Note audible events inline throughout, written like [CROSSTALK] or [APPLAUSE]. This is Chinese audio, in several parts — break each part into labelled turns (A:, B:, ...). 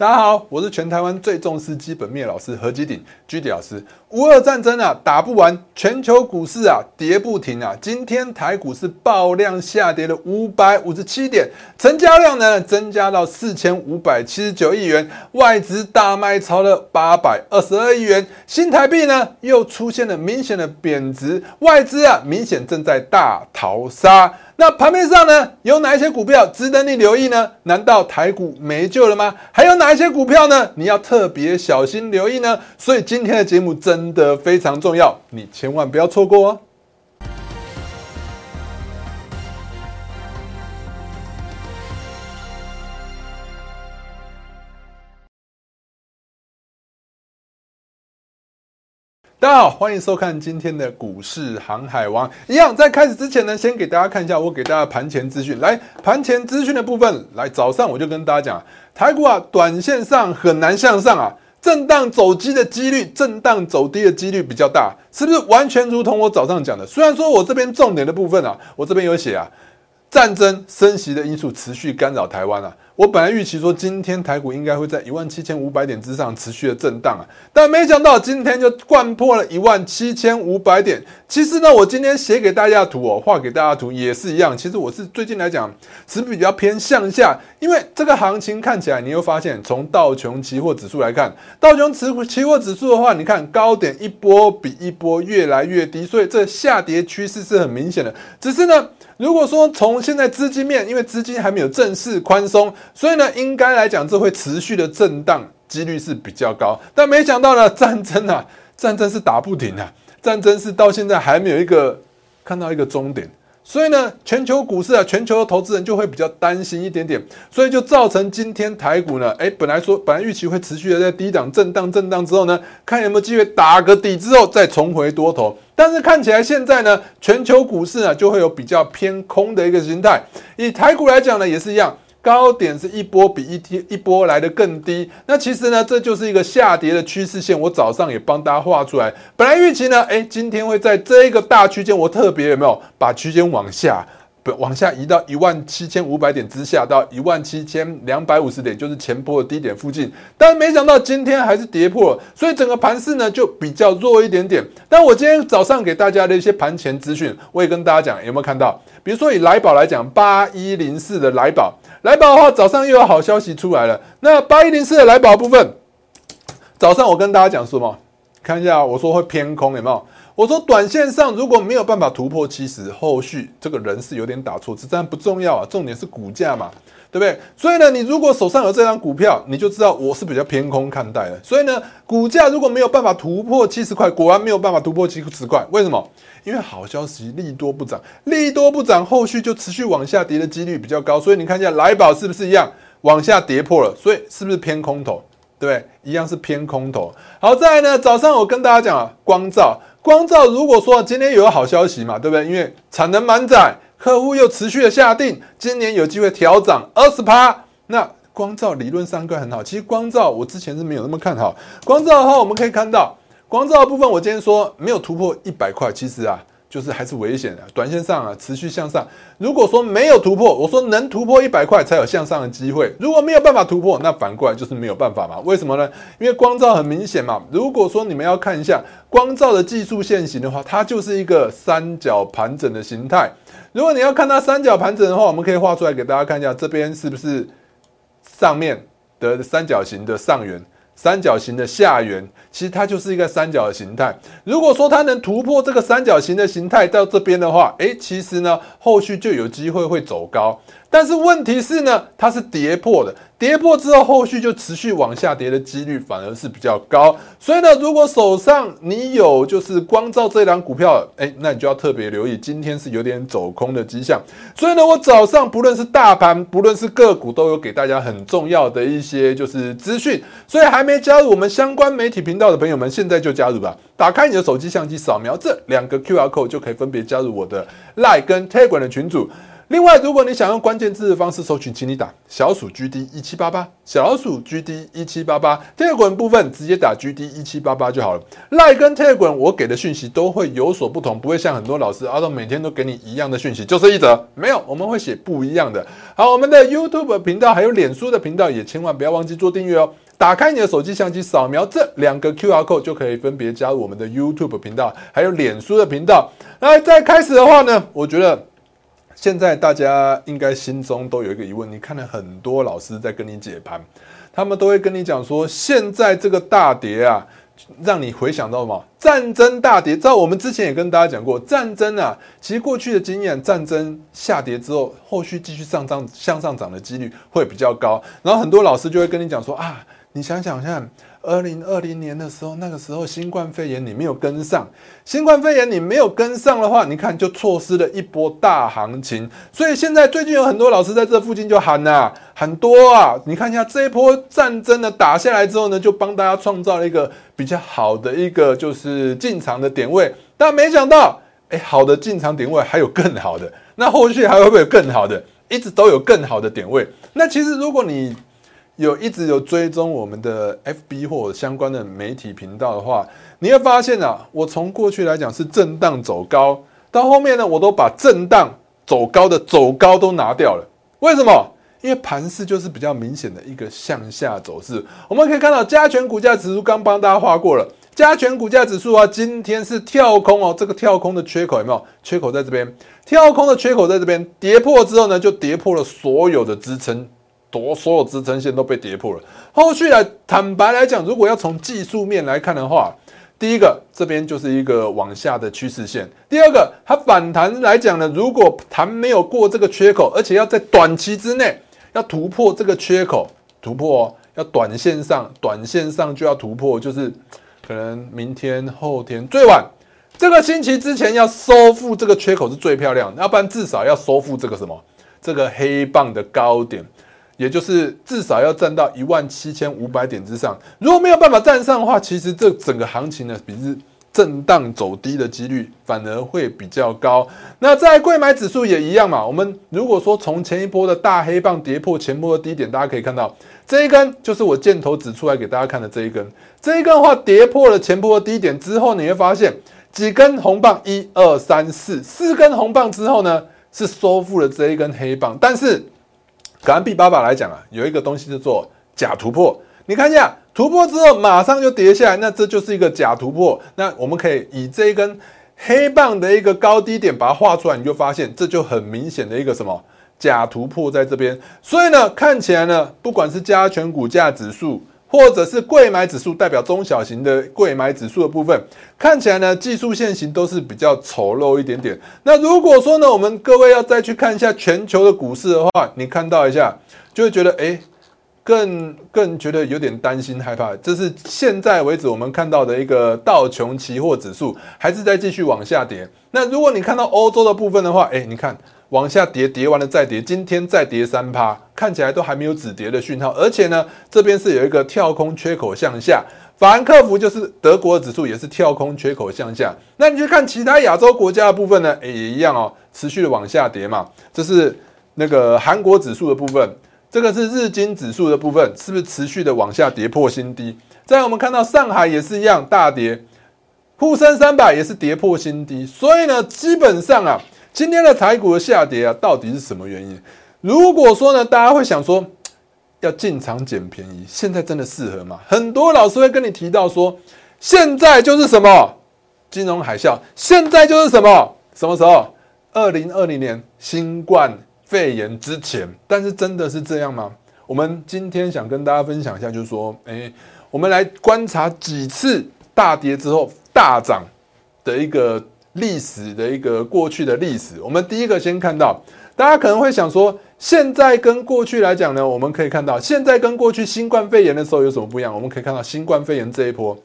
A: 大家好，我是全台湾最重视基本面老师何基鼎居迪老师。乌俄战争啊打不完，全球股市啊跌不停啊。今天台股是爆量下跌了五百五十七点，成交量呢增加到四千五百七十九亿元，外资大卖超了八百二十二亿元，新台币呢又出现了明显的贬值，外资啊明显正在大逃杀。那盘面上呢，有哪一些股票值得你留意呢？难道台股没救了吗？还有哪一些股票呢？你要特别小心留意呢？所以今天的节目真的非常重要，你千万不要错过哦。大家好，欢迎收看今天的股市航海王。一样，在开始之前呢，先给大家看一下我给大家盘前资讯。来，盘前资讯的部分，来早上我就跟大家讲，台股啊，短线上很难向上啊，震荡走低的几率，震荡走低的几率比较大，是不是完全如同我早上讲的？虽然说我这边重点的部分啊，我这边有写啊，战争升息的因素持续干扰台湾啊。我本来预期说今天台股应该会在一万七千五百点之上持续的震荡啊，但没想到今天就灌破了一万七千五百点。其实呢，我今天写给大家的图哦，画给大家图也是一样。其实我是最近来讲是比较偏向下，因为这个行情看起来，你会发现从道琼期货指数来看，道琼期期货指数的话，你看高点一波比一波越来越低，所以这下跌趋势是很明显的。只是呢，如果说从现在资金面，因为资金还没有正式宽松。所以呢，应该来讲，这会持续的震荡几率是比较高。但没想到呢，战争啊，战争是打不停的，战争是到现在还没有一个看到一个终点。所以呢，全球股市啊，全球的投资人就会比较担心一点点，所以就造成今天台股呢，哎，本来说本来预期会持续的在低档震荡震荡之后呢，看有没有机会打个底之后再重回多头。但是看起来现在呢，全球股市呢就会有比较偏空的一个形态。以台股来讲呢，也是一样。高点是一波比一天一波来的更低，那其实呢，这就是一个下跌的趋势线。我早上也帮大家画出来。本来预期呢，哎，今天会在这一个大区间，我特别有没有把区间往下，不往下移到一万七千五百点之下，到一万七千两百五十点，就是前波的低点附近。但没想到今天还是跌破了，所以整个盘势呢就比较弱一点点。但我今天早上给大家的一些盘前资讯，我也跟大家讲，有没有看到？比如说以来宝来讲，八一零四的来宝。来宝的话，早上又有好消息出来了。那八一零四的来宝部分，早上我跟大家讲什么？看一下，我说会偏空，有没有？我说短线上如果没有办法突破七十，后续这个人是有点打错字，但不重要啊，重点是股价嘛。对不对？所以呢，你如果手上有这张股票，你就知道我是比较偏空看待的。所以呢，股价如果没有办法突破七十块，果然没有办法突破七十块。为什么？因为好消息利多不涨，利多不涨，后续就持续往下跌的几率比较高。所以你看一下来宝是不是一样往下跌破了？所以是不是偏空头？对不对？一样是偏空头。好，再来呢，早上我跟大家讲啊，光照，光照，如果说今天有个好消息嘛，对不对？因为产能满载。客户又持续的下定，今年有机会调涨二十趴。那光照理论上会很好，其实光照我之前是没有那么看好。光照的话，我们可以看到光照的部分，我今天说没有突破一百块，其实啊。就是还是危险的，短线上啊持续向上。如果说没有突破，我说能突破一百块才有向上的机会。如果没有办法突破，那反过来就是没有办法嘛？为什么呢？因为光照很明显嘛。如果说你们要看一下光照的技术线型的话，它就是一个三角盘整的形态。如果你要看它三角盘整的话，我们可以画出来给大家看一下，这边是不是上面的三角形的上缘？三角形的下缘，其实它就是一个三角的形态。如果说它能突破这个三角形的形态到这边的话，诶，其实呢，后续就有机会会走高。但是问题是呢，它是跌破的。跌破之后，后续就持续往下跌的几率反而是比较高，所以呢，如果手上你有就是光照这档股票，哎，那你就要特别留意，今天是有点走空的迹象。所以呢，我早上不论是大盘，不论是个股，都有给大家很重要的一些就是资讯。所以还没加入我们相关媒体频道的朋友们，现在就加入吧！打开你的手机相机，扫描这两个 Q R code，就可以分别加入我的 Line 跟 Telegram 的群组。另外，如果你想用关键字的方式搜寻，请你打小鼠 GD 一七八八，小鼠 GD 一七八八。铁滚部分直接打 GD 一七八八就好了。Line 跟铁滚我给的讯息都会有所不同，不会像很多老师阿东每天都给你一样的讯息，就是一则没有，我们会写不一样的。好，我们的 YouTube 频道还有脸书的频道也千万不要忘记做订阅哦。打开你的手机相机，扫描这两个 QR code 就可以分别加入我们的 YouTube 频道，还有脸书的频道。那在开始的话呢，我觉得。现在大家应该心中都有一个疑问，你看了很多老师在跟你解盘，他们都会跟你讲说，现在这个大跌啊，让你回想到什么？战争大跌。照我们之前也跟大家讲过，战争啊，其实过去的经验，战争下跌之后，后续继续上涨向上涨的几率会比较高。然后很多老师就会跟你讲说啊，你想想看。二零二零年的时候，那个时候新冠肺炎你没有跟上，新冠肺炎你没有跟上的话，你看就错失了一波大行情。所以现在最近有很多老师在这附近就喊呐，很多啊，你看一下这一波战争呢打下来之后呢，就帮大家创造了一个比较好的一个就是进场的点位。但没想到，哎，好的进场点位还有更好的，那后续还会不会有更好的？一直都有更好的点位。那其实如果你有一直有追踪我们的 FB 或相关的媒体频道的话，你会发现啊，我从过去来讲是震荡走高，到后面呢，我都把震荡走高的走高都拿掉了。为什么？因为盘势就是比较明显的一个向下走势。我们可以看到加权股价指数刚帮大家画过了，加权股价指数啊，今天是跳空哦，这个跳空的缺口有没有？缺口在这边，跳空的缺口在这边，跌破之后呢，就跌破了所有的支撑。多所有支撑线都被跌破了。后续来坦白来讲，如果要从技术面来看的话，第一个这边就是一个往下的趋势线。第二个，它反弹来讲呢，如果弹没有过这个缺口，而且要在短期之内要突破这个缺口，突破要短线上，短线上就要突破，就是可能明天、后天最晚这个星期之前要收复这个缺口是最漂亮，要不然至少要收复这个什么这个黑棒的高点。也就是至少要站到一万七千五百点之上，如果没有办法站上的话，其实这整个行情呢，比是震荡走低的几率反而会比较高。那在贵买指数也一样嘛。我们如果说从前一波的大黑棒跌破前波的低点，大家可以看到这一根就是我箭头指出来给大家看的这一根。这一根的话跌破了前波的低点之后，你会发现几根红棒，一二三四，四根红棒之后呢，是收复了这一根黑棒，但是。可按 B 八法来讲啊，有一个东西叫做假突破。你看一下突破之后马上就跌下来，那这就是一个假突破。那我们可以以这一根黑棒的一个高低点把它画出来，你就发现这就很明显的一个什么假突破在这边。所以呢，看起来呢，不管是加权股价指数。或者是贵买指数代表中小型的贵买指数的部分，看起来呢技术线型都是比较丑陋一点点。那如果说呢，我们各位要再去看一下全球的股市的话，你看到一下就会觉得哎，更更觉得有点担心害怕。这是现在为止我们看到的一个道琼期货指数还是在继续往下跌。那如果你看到欧洲的部分的话，哎，你看。往下跌，跌完了再跌，今天再跌三趴，看起来都还没有止跌的讯号。而且呢，这边是有一个跳空缺口向下，法兰克福就是德国指数也是跳空缺口向下。那你去看其他亚洲国家的部分呢？也一样哦，持续的往下跌嘛。这是那个韩国指数的部分，这个是日经指数的部分，是不是持续的往下跌破新低？再我们看到上海也是一样大跌，沪深三百也是跌破新低。所以呢，基本上啊。今天的台股的下跌啊，到底是什么原因？如果说呢，大家会想说 [TSK] 要进场捡便宜，现在真的适合吗？很多老师会跟你提到说，现在就是什么金融海啸，现在就是什么什么时候？二零二零年新冠肺炎之前。但是真的是这样吗？我们今天想跟大家分享一下，就是说，哎，我们来观察几次大跌之后大涨的一个。历史的一个过去的历史，我们第一个先看到，大家可能会想说，现在跟过去来讲呢，我们可以看到，现在跟过去新冠肺炎的时候有什么不一样？我们可以看到新冠肺炎这一波，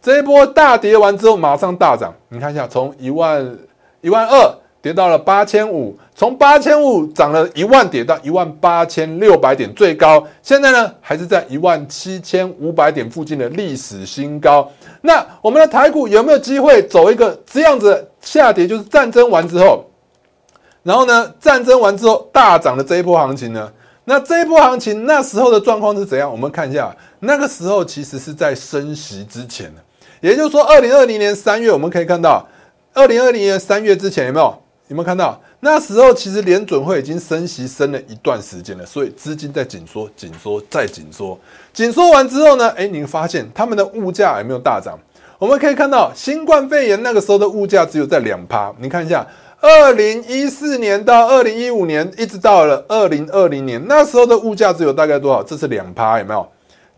A: 这一波大跌完之后马上大涨，你看一下，从一万一万二。跌到了八千五，从八千五涨了一万点到一万八千六百点，最高现在呢还是在一万七千五百点附近的历史新高。那我们的台股有没有机会走一个这样子下跌？就是战争完之后，然后呢，战争完之后大涨的这一波行情呢，那这一波行情那时候的状况是怎样？我们看一下，那个时候其实是在升息之前也就是说，二零二零年三月，我们可以看到，二零二零年三月之前有没有？有没有看到？那时候其实联准会已经升息升了一段时间了，所以资金在紧缩、紧缩、再紧缩。紧缩完之后呢？哎，您发现他们的物价有没有大涨？我们可以看到，新冠肺炎那个时候的物价只有在两趴。你看一下，二零一四年到二零一五年，一直到了二零二零年，那时候的物价只有大概多少？这是两趴，有没有？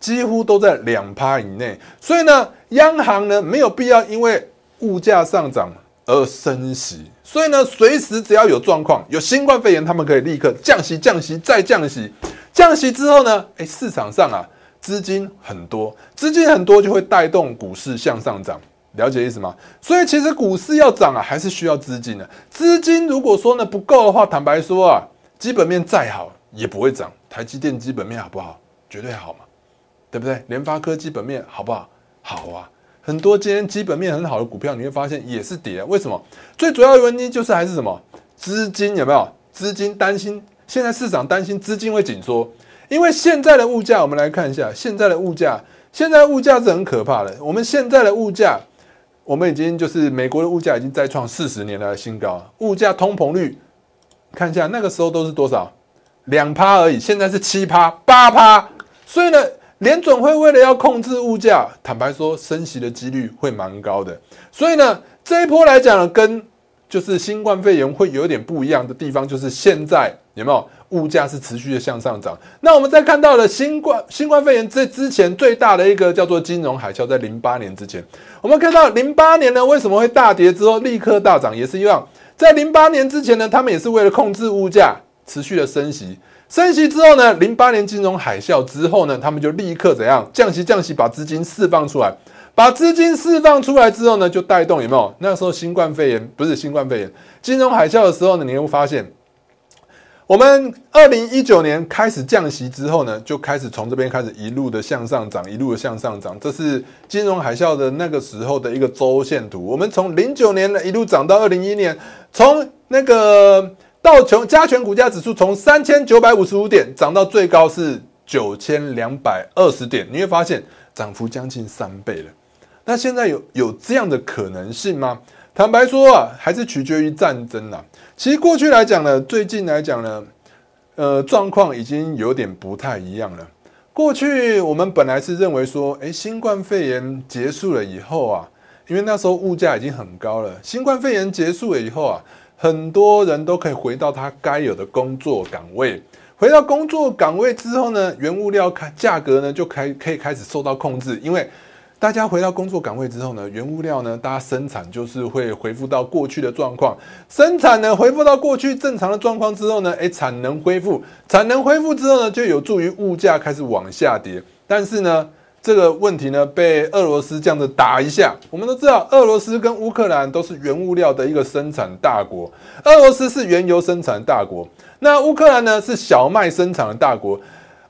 A: 几乎都在两趴以内。所以呢，央行呢没有必要因为物价上涨而升息。所以呢，随时只要有状况，有新冠肺炎，他们可以立刻降息、降息再降息。降息之后呢，哎，市场上啊，资金很多，资金很多就会带动股市向上涨。了解意思吗？所以其实股市要涨啊，还是需要资金的。资金如果说呢不够的话，坦白说啊，基本面再好也不会涨。台积电基本面好不好？绝对好嘛，对不对？联发科基本面好不好？好啊。很多今天基本面很好的股票，你会发现也是跌。为什么？最主要的原因就是还是什么？资金有没有？资金担心，现在市场担心资金会紧缩。因为现在的物价，我们来看一下现在的物价。现在物价是很可怕的。我们现在的物价，我们已经就是美国的物价已经再创四十年来的新高。物价通膨率，看一下那个时候都是多少？两趴而已，现在是七趴、八趴。所以呢？联准会为了要控制物价，坦白说，升息的几率会蛮高的。所以呢，这一波来讲呢，跟就是新冠肺炎会有点不一样的地方，就是现在有没有物价是持续的向上涨。那我们在看到了新冠新冠肺炎这之前最大的一个叫做金融海啸，在零八年之前，我们看到零八年呢为什么会大跌之后立刻大涨，也是一样，在零八年之前呢，他们也是为了控制物价，持续的升息。升息之后呢，零八年金融海啸之后呢，他们就立刻怎样降息降息，把资金释放出来，把资金释放出来之后呢，就带动有没有？那时候新冠肺炎不是新冠肺炎，金融海啸的时候呢，你会发现，我们二零一九年开始降息之后呢，就开始从这边开始一路的向上涨，一路的向上涨，这是金融海啸的那个时候的一个周线图。我们从零九年呢一路涨到二零一一年，从那个。道琼加权股价指数从三千九百五十五点涨到最高是九千两百二十点，你会发现涨幅将近三倍了。那现在有有这样的可能性吗？坦白说啊，还是取决于战争啊。其实过去来讲呢，最近来讲呢，呃，状况已经有点不太一样了。过去我们本来是认为说，诶，新冠肺炎结束了以后啊，因为那时候物价已经很高了，新冠肺炎结束了以后啊。很多人都可以回到他该有的工作岗位，回到工作岗位之后呢，原物料开价格呢就开可以开始受到控制，因为大家回到工作岗位之后呢，原物料呢，大家生产就是会恢复到过去的状况，生产呢恢复到过去正常的状况之后呢，诶，产能恢复，产能恢复之后呢，就有助于物价开始往下跌，但是呢。这个问题呢，被俄罗斯这样子打一下。我们都知道，俄罗斯跟乌克兰都是原物料的一个生产大国。俄罗斯是原油生产大国，那乌克兰呢是小麦生产的大国。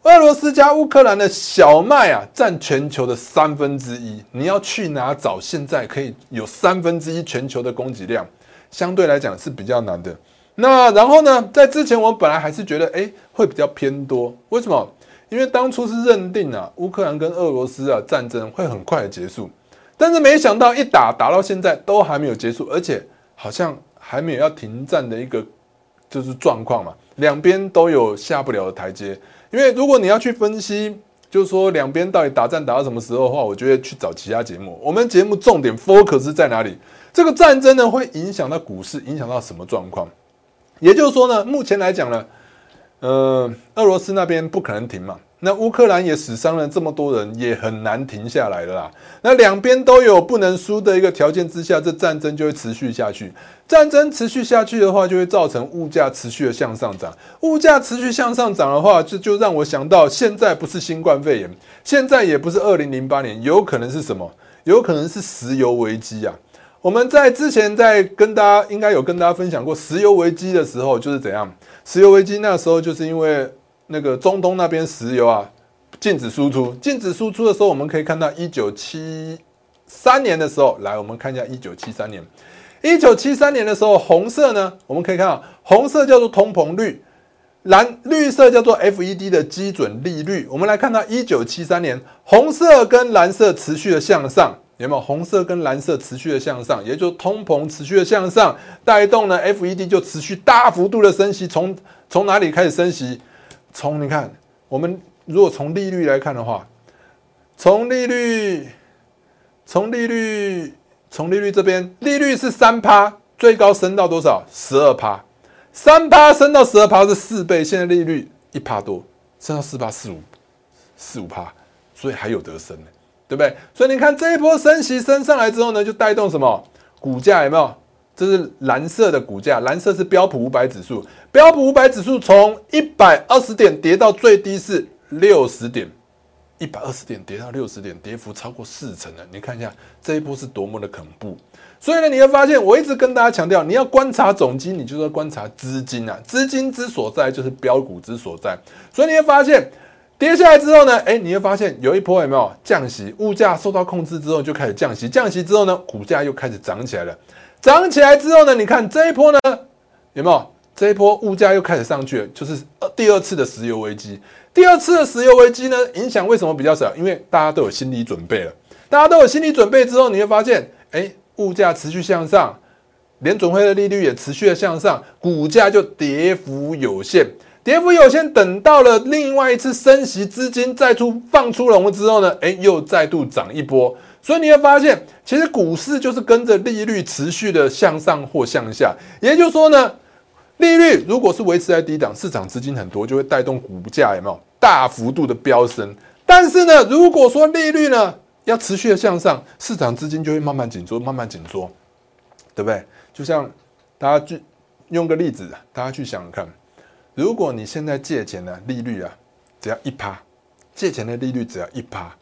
A: 俄罗斯加乌克兰的小麦啊，占全球的三分之一。你要去哪找？现在可以有三分之一全球的供给量，相对来讲是比较难的。那然后呢，在之前我本来还是觉得，哎，会比较偏多。为什么？因为当初是认定啊，乌克兰跟俄罗斯啊战争会很快的结束，但是没想到一打打到现在都还没有结束，而且好像还没有要停战的一个就是状况嘛，两边都有下不了的台阶。因为如果你要去分析，就是说两边到底打战打到什么时候的话，我觉得去找其他节目。我们节目重点 focus 在哪里？这个战争呢会影响到股市，影响到什么状况？也就是说呢，目前来讲呢。呃，俄罗斯那边不可能停嘛，那乌克兰也死伤了这么多人，也很难停下来的啦。那两边都有不能输的一个条件之下，这战争就会持续下去。战争持续下去的话，就会造成物价持续的向上涨。物价持续向上涨的话，就就让我想到，现在不是新冠肺炎，现在也不是二零零八年，有可能是什么？有可能是石油危机啊。我们在之前在跟大家应该有跟大家分享过石油危机的时候，就是怎样？石油危机那时候就是因为那个中东那边石油啊禁止输出，禁止输出的时候，我们可以看到一九七三年的时候，来我们看一下一九七三年，一九七三年的时候，红色呢，我们可以看到红色叫做通膨率，蓝绿色叫做 FED 的基准利率。我们来看到一九七三年，红色跟蓝色持续的向上，有没有？红色跟蓝色持续的向上，也就通膨持续的向上，带动呢 FED 就持续大幅度的升息。从从哪里开始升息？从你看，我们如果从利率来看的话，从利率，从利率。从利率这边，利率是三趴，最高升到多少？十二趴，三趴升到十二趴是四倍，现在利率一趴多，升到四趴四五，四五趴，所以还有得升呢，对不对？所以你看这一波升息升上来之后呢，就带动什么？股价有没有？这是蓝色的股价，蓝色是标普五百指数，标普五百指数从一百二十点跌到最低是六十点。一百二十点跌到六十点，跌幅超过四成了。你看一下这一波是多么的恐怖。所以呢，你会发现我一直跟大家强调，你要观察总金，你就要观察资金啊。资金之所在就是标股之所在。所以你会发现跌下来之后呢，哎，你会发现有一波有没有降息？物价受到控制之后就开始降息，降息之后呢，股价又开始涨起来了。涨起来之后呢，你看这一波呢，有没有？这一波物价又开始上去了，就是第二次的石油危机。第二次的石油危机呢，影响为什么比较少？因为大家都有心理准备了。大家都有心理准备之后，你会发现，哎，物价持续向上，联准会的利率也持续的向上，股价就跌幅有限。跌幅有限，等到了另外一次升息，资金再出放出笼之后呢，哎，又再度涨一波。所以你会发现，其实股市就是跟着利率持续的向上或向下。也就是说呢。利率如果是维持在低档，市场资金很多，就会带动股价有没有大幅度的飙升？但是呢，如果说利率呢要持续的向上，市场资金就会慢慢紧缩，慢慢紧缩，对不对？就像大家去用个例子，大家去想想看，如果你现在借钱的利率啊只要一趴，借钱的利率只要一趴，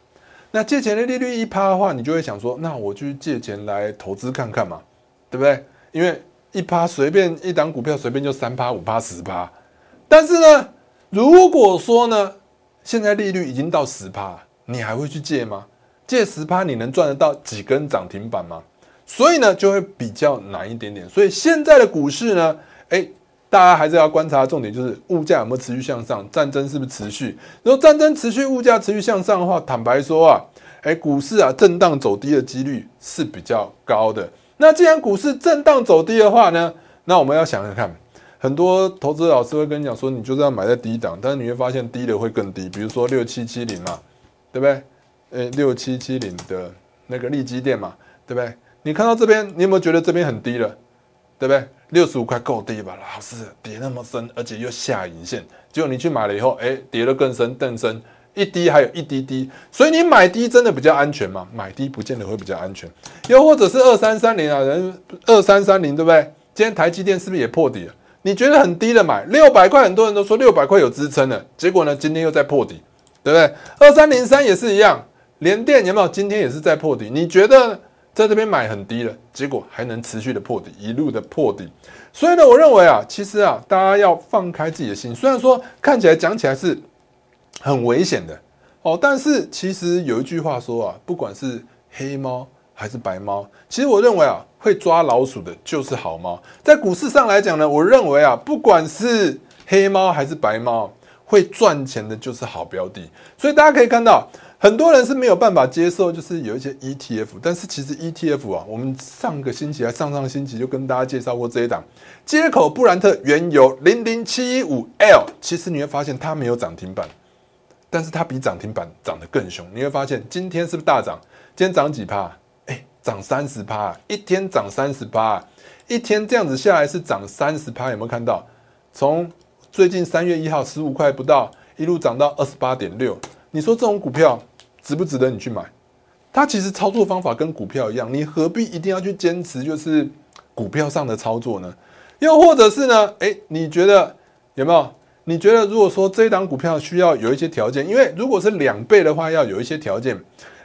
A: 那借钱的利率一趴的话，你就会想说，那我去借钱来投资看看嘛，对不对？因为一趴随便一档股票随便就三趴五趴十趴，但是呢，如果说呢，现在利率已经到十趴，你还会去借吗？借十趴你能赚得到几根涨停板吗？所以呢，就会比较难一点点。所以现在的股市呢，哎，大家还是要观察重点，就是物价有没有持续向上，战争是不是持续？如果战争持续，物价持续向上的话，坦白说啊，哎，股市啊震荡走低的几率是比较高的。那既然股市震荡走低的话呢，那我们要想想看，很多投资老师会跟你讲说，你就是要买在低档，但是你会发现低的会更低，比如说六七七零嘛，对不对？诶，六七七零的那个利基店嘛，对不对？你看到这边，你有没有觉得这边很低了？对不对？六十五块够低吧？老师跌那么深，而且又下影线，结果你去买了以后，哎，跌得更深更深。一滴还有一滴滴，所以你买低真的比较安全吗？买低不见得会比较安全。又或者是二三三零啊，人二三三零对不对？今天台积电是不是也破底了？你觉得很低的买六百块，很多人都说六百块有支撑的，结果呢，今天又在破底，对不对？二三零三也是一样，联电有没有？今天也是在破底。你觉得在这边买很低了，结果还能持续的破底，一路的破底。所以呢，我认为啊，其实啊，大家要放开自己的心。虽然说看起来讲起来是。很危险的哦，但是其实有一句话说啊，不管是黑猫还是白猫，其实我认为啊，会抓老鼠的就是好猫。在股市上来讲呢，我认为啊，不管是黑猫还是白猫，会赚钱的就是好标的。所以大家可以看到，很多人是没有办法接受，就是有一些 ETF，但是其实 ETF 啊，我们上个星期还上上星期就跟大家介绍过这一档接口布兰特原油零零七一五 L，其实你会发现它没有涨停板。但是它比涨停板涨得更凶，你会发现今天是不是大涨？今天涨几趴？哎，涨三十趴，一天涨三十趴，一天这样子下来是涨三十趴，有没有看到？从最近三月一号十五块不到，一路涨到二十八点六，你说这种股票值不值得你去买？它其实操作方法跟股票一样，你何必一定要去坚持就是股票上的操作呢？又或者是呢？哎，你觉得有没有？你觉得如果说这一档股票需要有一些条件，因为如果是两倍的话，要有一些条件。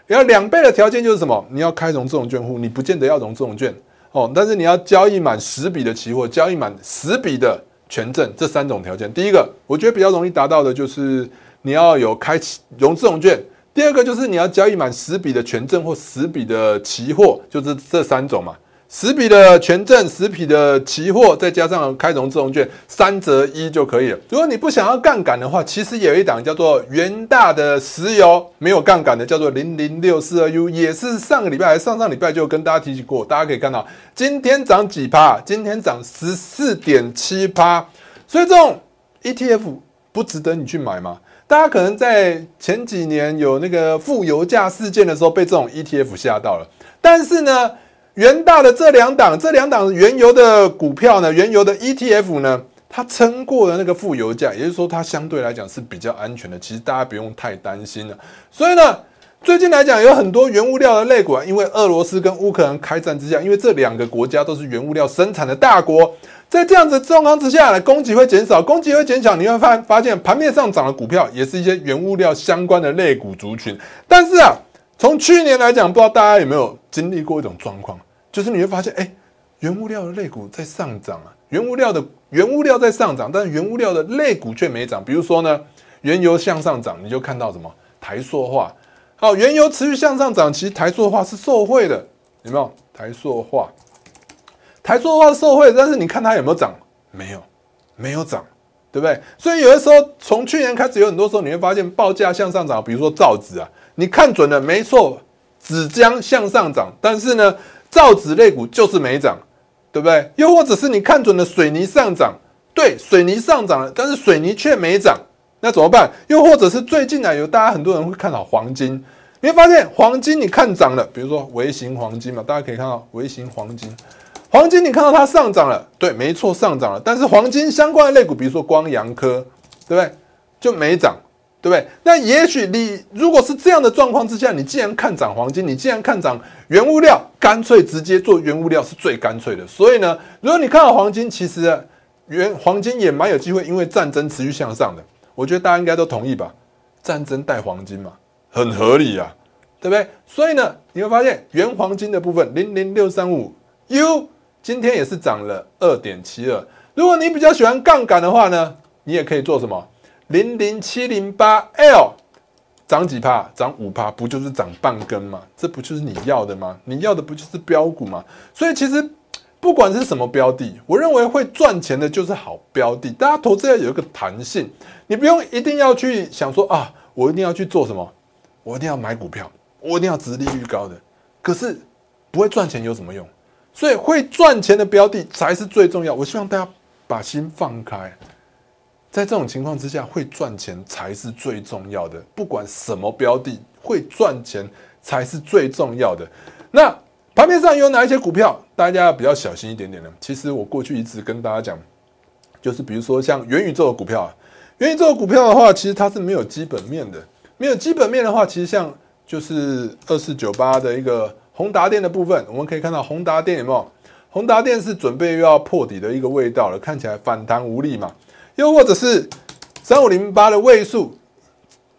A: 要两倍的条件就是什么？你要开融资融券户，你不见得要融资融券哦，但是你要交易满十笔的期货，交易满十笔的权证，这三种条件。第一个，我觉得比较容易达到的就是你要有开启融资融券；第二个就是你要交易满十笔的权证或十笔的期货，就是这三种嘛。十笔的权证、十笔的期货，再加上开融自融券，三折一就可以了。如果你不想要杠杆的话，其实有一档叫做元大的石油，没有杠杆的，叫做零零六四二 U，也是上个礼拜还是上上礼拜就跟大家提起过。大家可以看到，今天涨几趴？今天涨十四点七趴。所以这种 ETF 不值得你去买吗？大家可能在前几年有那个负油价事件的时候，被这种 ETF 吓到了，但是呢？元大的这两档，这两档原油的股票呢，原油的 ETF 呢，它撑过了那个负油价，也就是说，它相对来讲是比较安全的。其实大家不用太担心了。所以呢，最近来讲有很多原物料的类股啊，因为俄罗斯跟乌克兰开战之下，因为这两个国家都是原物料生产的大国，在这样子状况之下呢，供给会减少，供给会减少，你会发发现盘面上涨的股票也是一些原物料相关的类股族群。但是啊，从去年来讲，不知道大家有没有经历过一种状况？就是你会发现，哎，原物料的类股在上涨啊，原物料的原物料在上涨，但是原物料的类股却没涨。比如说呢，原油向上涨，你就看到什么台塑化。好，原油持续向上涨，其实台塑化是受惠的，有没有？台塑化，台塑化是受惠，但是你看它有没有涨？没有，没有涨，对不对？所以有的时候从去年开始，有很多时候你会发现报价向上涨，比如说造纸啊，你看准了，没错，纸浆向上涨，但是呢？造纸类股就是没涨，对不对？又或者是你看准了水泥上涨，对，水泥上涨了，但是水泥却没涨，那怎么办？又或者是最近呢，有大家很多人会看好黄金，你会发现黄金你看涨了，比如说微型黄金嘛，大家可以看到微型黄金，黄金你看到它上涨了，对，没错，上涨了，但是黄金相关的类股，比如说光阳科，对不对？就没涨。对不对？那也许你如果是这样的状况之下，你既然看涨黄金，你既然看涨原物料，干脆直接做原物料是最干脆的。所以呢，如果你看到黄金，其实原黄金也蛮有机会，因为战争持续向上的。我觉得大家应该都同意吧？战争带黄金嘛，很合理啊，对不对？所以呢，你会发现原黄金的部分零零六三五 U 今天也是涨了二点七二。如果你比较喜欢杠杆的话呢，你也可以做什么？零零七零八 L 涨几帕？涨五帕，不就是涨半根吗？这不就是你要的吗？你要的不就是标股吗？所以其实不管是什么标的，我认为会赚钱的就是好标的。大家投资要有一个弹性，你不用一定要去想说啊，我一定要去做什么，我一定要买股票，我一定要殖利率高的。可是不会赚钱有什么用？所以会赚钱的标的才是最重要。我希望大家把心放开。在这种情况之下，会赚钱才是最重要的。不管什么标的，会赚钱才是最重要的。那盘面上有哪一些股票，大家要比较小心一点点呢？其实我过去一直跟大家讲，就是比如说像元宇宙的股票啊，元宇宙的股票的话，其实它是没有基本面的。没有基本面的话，其实像就是二四九八的一个宏达电的部分，我们可以看到宏达电有没有？宏达电是准备又要破底的一个味道了，看起来反弹无力嘛。又或者是三五零八的位数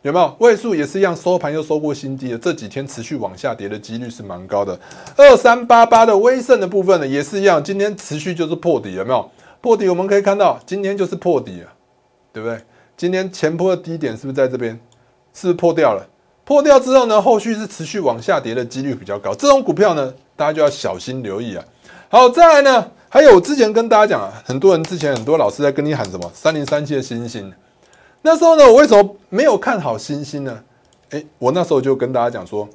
A: 有没有？位数也是一样，收盘又收过新低了，这几天持续往下跌的几率是蛮高的。二三八八的威盛的部分呢，也是一样，今天持续就是破底，有没有？破底我们可以看到，今天就是破底了，对不对？今天前坡的低点是不是在这边？是不是破掉了？破掉之后呢，后续是持续往下跌的几率比较高。这种股票呢，大家就要小心留意啊。好，再来呢。还有，我之前跟大家讲啊，很多人之前很多老师在跟你喊什么三零三七的星星，那时候呢，我为什么没有看好星星呢？诶，我那时候就跟大家讲说，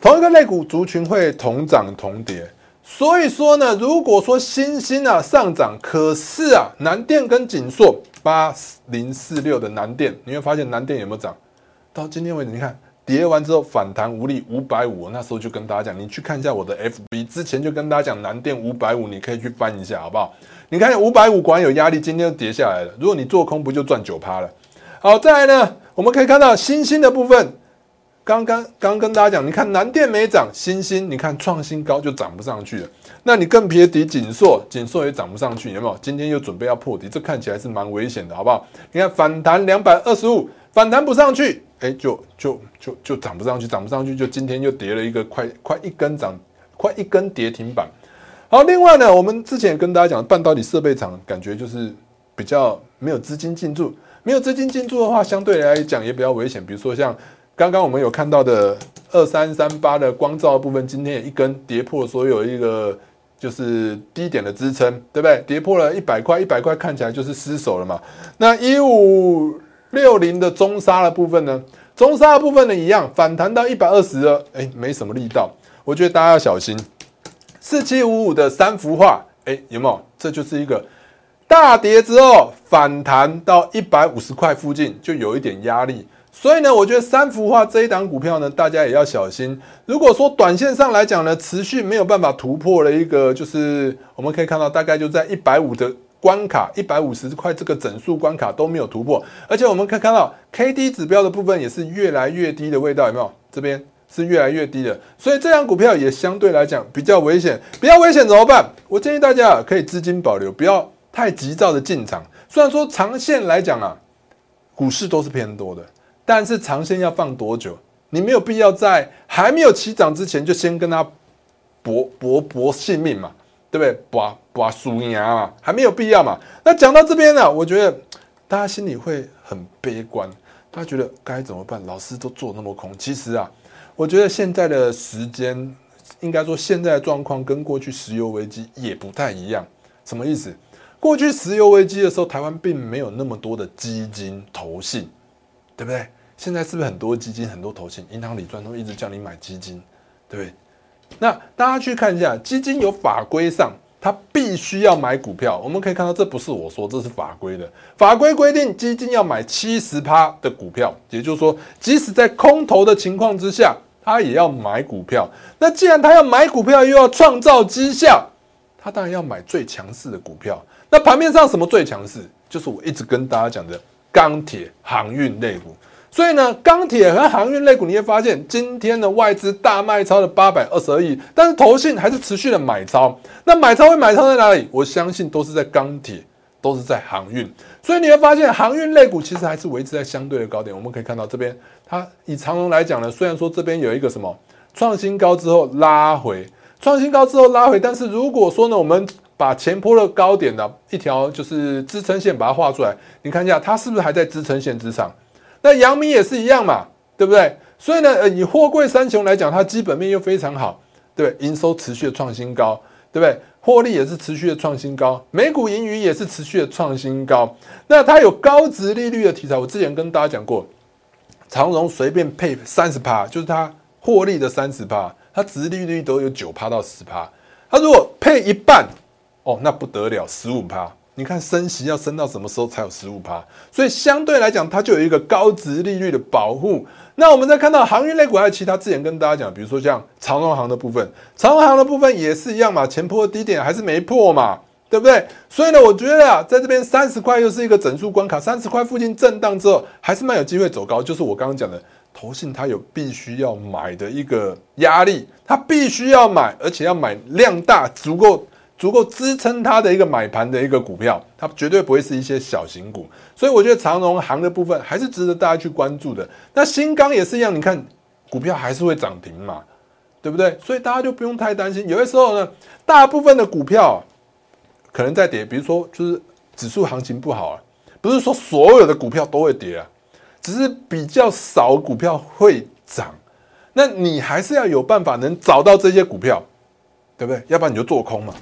A: 同一个类股族群会同涨同跌，所以说呢，如果说星星啊上涨，可是啊南电跟锦硕八零四六的南电，你会发现南电有没有涨？到今天为止，你看。跌完之后反弹无力，五百五，那时候就跟大家讲，你去看一下我的 FB，之前就跟大家讲南电五百五，你可以去翻一下，好不好？你看五百五果然有压力，今天就跌下来了。如果你做空，不就赚九趴了？好，再来呢，我们可以看到新兴的部分，刚刚刚跟大家讲，你看南电没涨，新兴你看创新高就涨不上去了，那你更别提锦硕，锦硕也涨不上去，有没有？今天又准备要破底，这看起来是蛮危险的，好不好？你看反弹两百二十五，反弹不上去。哎，就就就就涨不上去，涨不上去，就今天又跌了一个快快一根涨，快一根跌停板。好，另外呢，我们之前跟大家讲，半导体设备厂感觉就是比较没有资金进驻，没有资金进驻的话，相对来讲也比较危险。比如说像刚刚我们有看到的二三三八的光照部分，今天也一根跌破所有一个就是低点的支撑，对不对？跌破了一百块，一百块看起来就是失守了嘛。那一五六零的中沙的部分呢？中沙的部分呢，一样反弹到一百二十了，哎，没什么力道。我觉得大家要小心。四七五五的三幅画，哎，有没有？这就是一个大跌之后反弹到一百五十块附近，就有一点压力。所以呢，我觉得三幅画这一档股票呢，大家也要小心。如果说短线上来讲呢，持续没有办法突破了一个，就是我们可以看到大概就在一百五的关卡，一百五十块这个整数关卡都没有突破，而且我们可以看到 K D 指标的部分也是越来越低的味道，有没有？这边是越来越低的，所以这张股票也相对来讲比较危险。比较危险怎么办？我建议大家可以资金保留，不要太急躁的进场。虽然说长线来讲啊，股市都是偏多的。但是长线要放多久？你没有必要在还没有起涨之前就先跟他搏搏搏性命嘛，对不对？搏搏输赢嘛，还没有必要嘛。那讲到这边呢，我觉得大家心里会很悲观，大家觉得该怎么办？老师都做那么空。其实啊，我觉得现在的时间，应该说现在的状况跟过去石油危机也不太一样。什么意思？过去石油危机的时候，台湾并没有那么多的基金投信，对不对？现在是不是很多基金、很多投信、银行里专都一直叫你买基金，对不对？那大家去看一下，基金有法规上，它必须要买股票。我们可以看到，这不是我说，这是法规的。法规规定，基金要买七十趴的股票，也就是说，即使在空头的情况之下，它也要买股票。那既然它要买股票，又要创造绩效，它当然要买最强势的股票。那盘面上什么最强势？就是我一直跟大家讲的钢铁、航运类股。所以呢，钢铁和航运类股，你会发现今天的外资大卖超了八百二十二亿，但是投信还是持续的买超。那买超会买超在哪里？我相信都是在钢铁，都是在航运。所以你会发现航运类股其实还是维持在相对的高点。我们可以看到这边，它以长龙来讲呢，虽然说这边有一个什么创新高之后拉回，创新高之后拉回，但是如果说呢，我们把前坡的高点的一条就是支撑线把它画出来，你看一下它是不是还在支撑线之上？那阳明也是一样嘛，对不对？所以呢，呃，以货柜三雄来讲，它基本面又非常好，对对？营收持续的创新高，对不对？获利也是持续的创新高，每股盈余也是持续的创新高。那它有高值利率的题材，我之前跟大家讲过，长荣随便配三十趴，就是它获利的三十趴，它值利率都有九趴到十趴。它如果配一半，哦，那不得了，十五趴。你看升息要升到什么时候才有十五趴？所以相对来讲，它就有一个高值利率的保护。那我们再看到航运类股还有其他，之前跟大家讲，比如说像长荣航的部分，长荣航的部分也是一样嘛，前破低点还是没破嘛，对不对？所以呢，我觉得啊，在这边三十块又是一个整数关卡，三十块附近震荡之后，还是蛮有机会走高。就是我刚刚讲的，投信它有必须要买的一个压力，它必须要买，而且要买量大，足够。足够支撑它的一个买盘的一个股票，它绝对不会是一些小型股，所以我觉得长荣行的部分还是值得大家去关注的。那新钢也是一样，你看股票还是会涨停嘛，对不对？所以大家就不用太担心。有的时候呢，大部分的股票可能在跌，比如说就是指数行情不好啊，不是说所有的股票都会跌啊，只是比较少股票会涨。那你还是要有办法能找到这些股票，对不对？要不然你就做空嘛。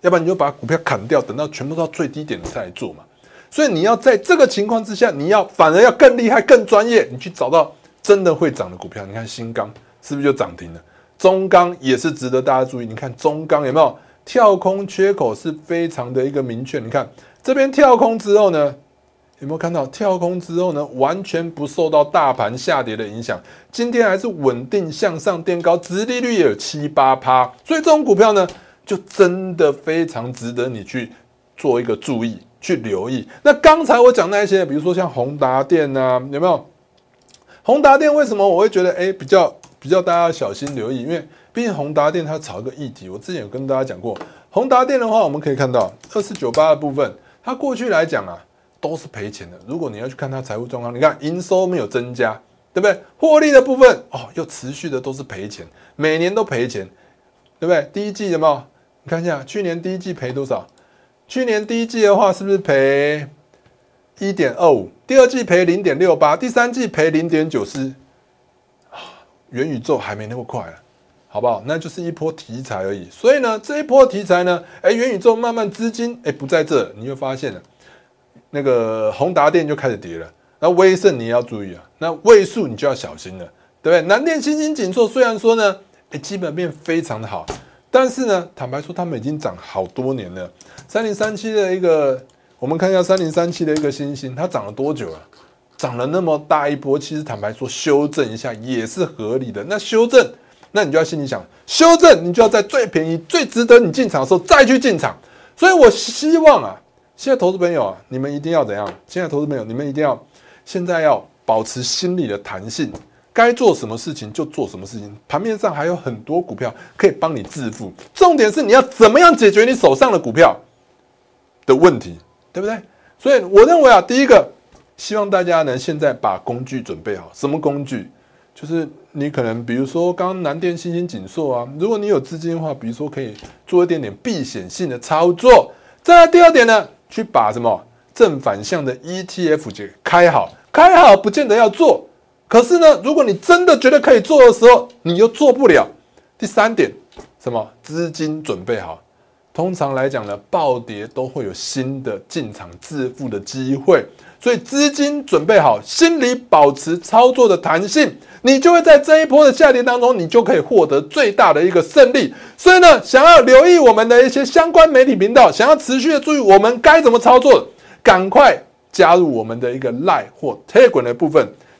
A: 要不然你就把股票砍掉，等到全部到最低点再来做嘛。所以你要在这个情况之下，你要反而要更厉害、更专业，你去找到真的会涨的股票。你看新钢是不是就涨停了？中钢也是值得大家注意。你看中钢有没有跳空缺口是非常的一个明确。你看这边跳空之后呢，有没有看到跳空之后呢，完全不受到大盘下跌的影响，今天还是稳定向上垫高，殖利率也有七八趴。所以这种股票呢。就真的非常值得你去做一个注意，去留意。那刚才我讲那些，比如说像宏达电啊，有没有？宏达电为什么我会觉得哎比较比较大家要小心留意？因为毕竟宏达电它炒一个议题，我之前有跟大家讲过，宏达电的话，我们可以看到二四九八的部分，它过去来讲啊都是赔钱的。如果你要去看它财务状况，你看营收没有增加，对不对？获利的部分哦又持续的都是赔钱，每年都赔钱，对不对？第一季有没有？看一下去年第一季赔多少？去年第一季的话是不是赔一点二五？第二季赔零点六八，第三季赔零点九四。元宇宙还没那么快啊，好不好？那就是一波题材而已。所以呢，这一波题材呢，哎，元宇宙慢慢资金哎不在这，你就发现了，那个宏达电就开始跌了。那威盛你也要注意啊，那位数你就要小心了，对不对？南电、新兴、紧缩虽然说呢，哎，基本面非常的好，但是呢，坦白说，他们已经涨好多年了。三零三七的一个，我们看一下三零三七的一个星星，它涨了多久了？涨了那么大一波，其实坦白说，修正一下也是合理的。那修正。那你就要心里想，修正，你就要在最便宜、最值得你进场的时候再去进场。所以我希望啊，现在投资朋友啊，你们一定要怎样？现在投资朋友，你们一定要现在要保持心理的弹性，该做什么事情就做什么事情。盘面上还有很多股票可以帮你致富，重点是你要怎么样解决你手上的股票的问题，对不对？所以我认为啊，第一个，希望大家呢现在把工具准备好，什么工具？就是你可能，比如说刚刚南电、新兴、紧缩啊，如果你有资金的话，比如说可以做一点点避险性的操作。再来第二点呢，去把什么正反向的 ETF 解开好，开好不见得要做，可是呢，如果你真的觉得可以做的时候，你又做不了。第三点，什么资金准备好。通常来讲呢，暴跌都会有新的进场致富的机会，所以资金准备好，心里保持操作的弹性。你就会在这一波的下跌当中，你就可以获得最大的一个胜利。所以呢，想要留意我们的一些相关媒体频道，想要持续的注意我们该怎么操作，赶快加入我们的一个 Line 或 Telegram 的部分。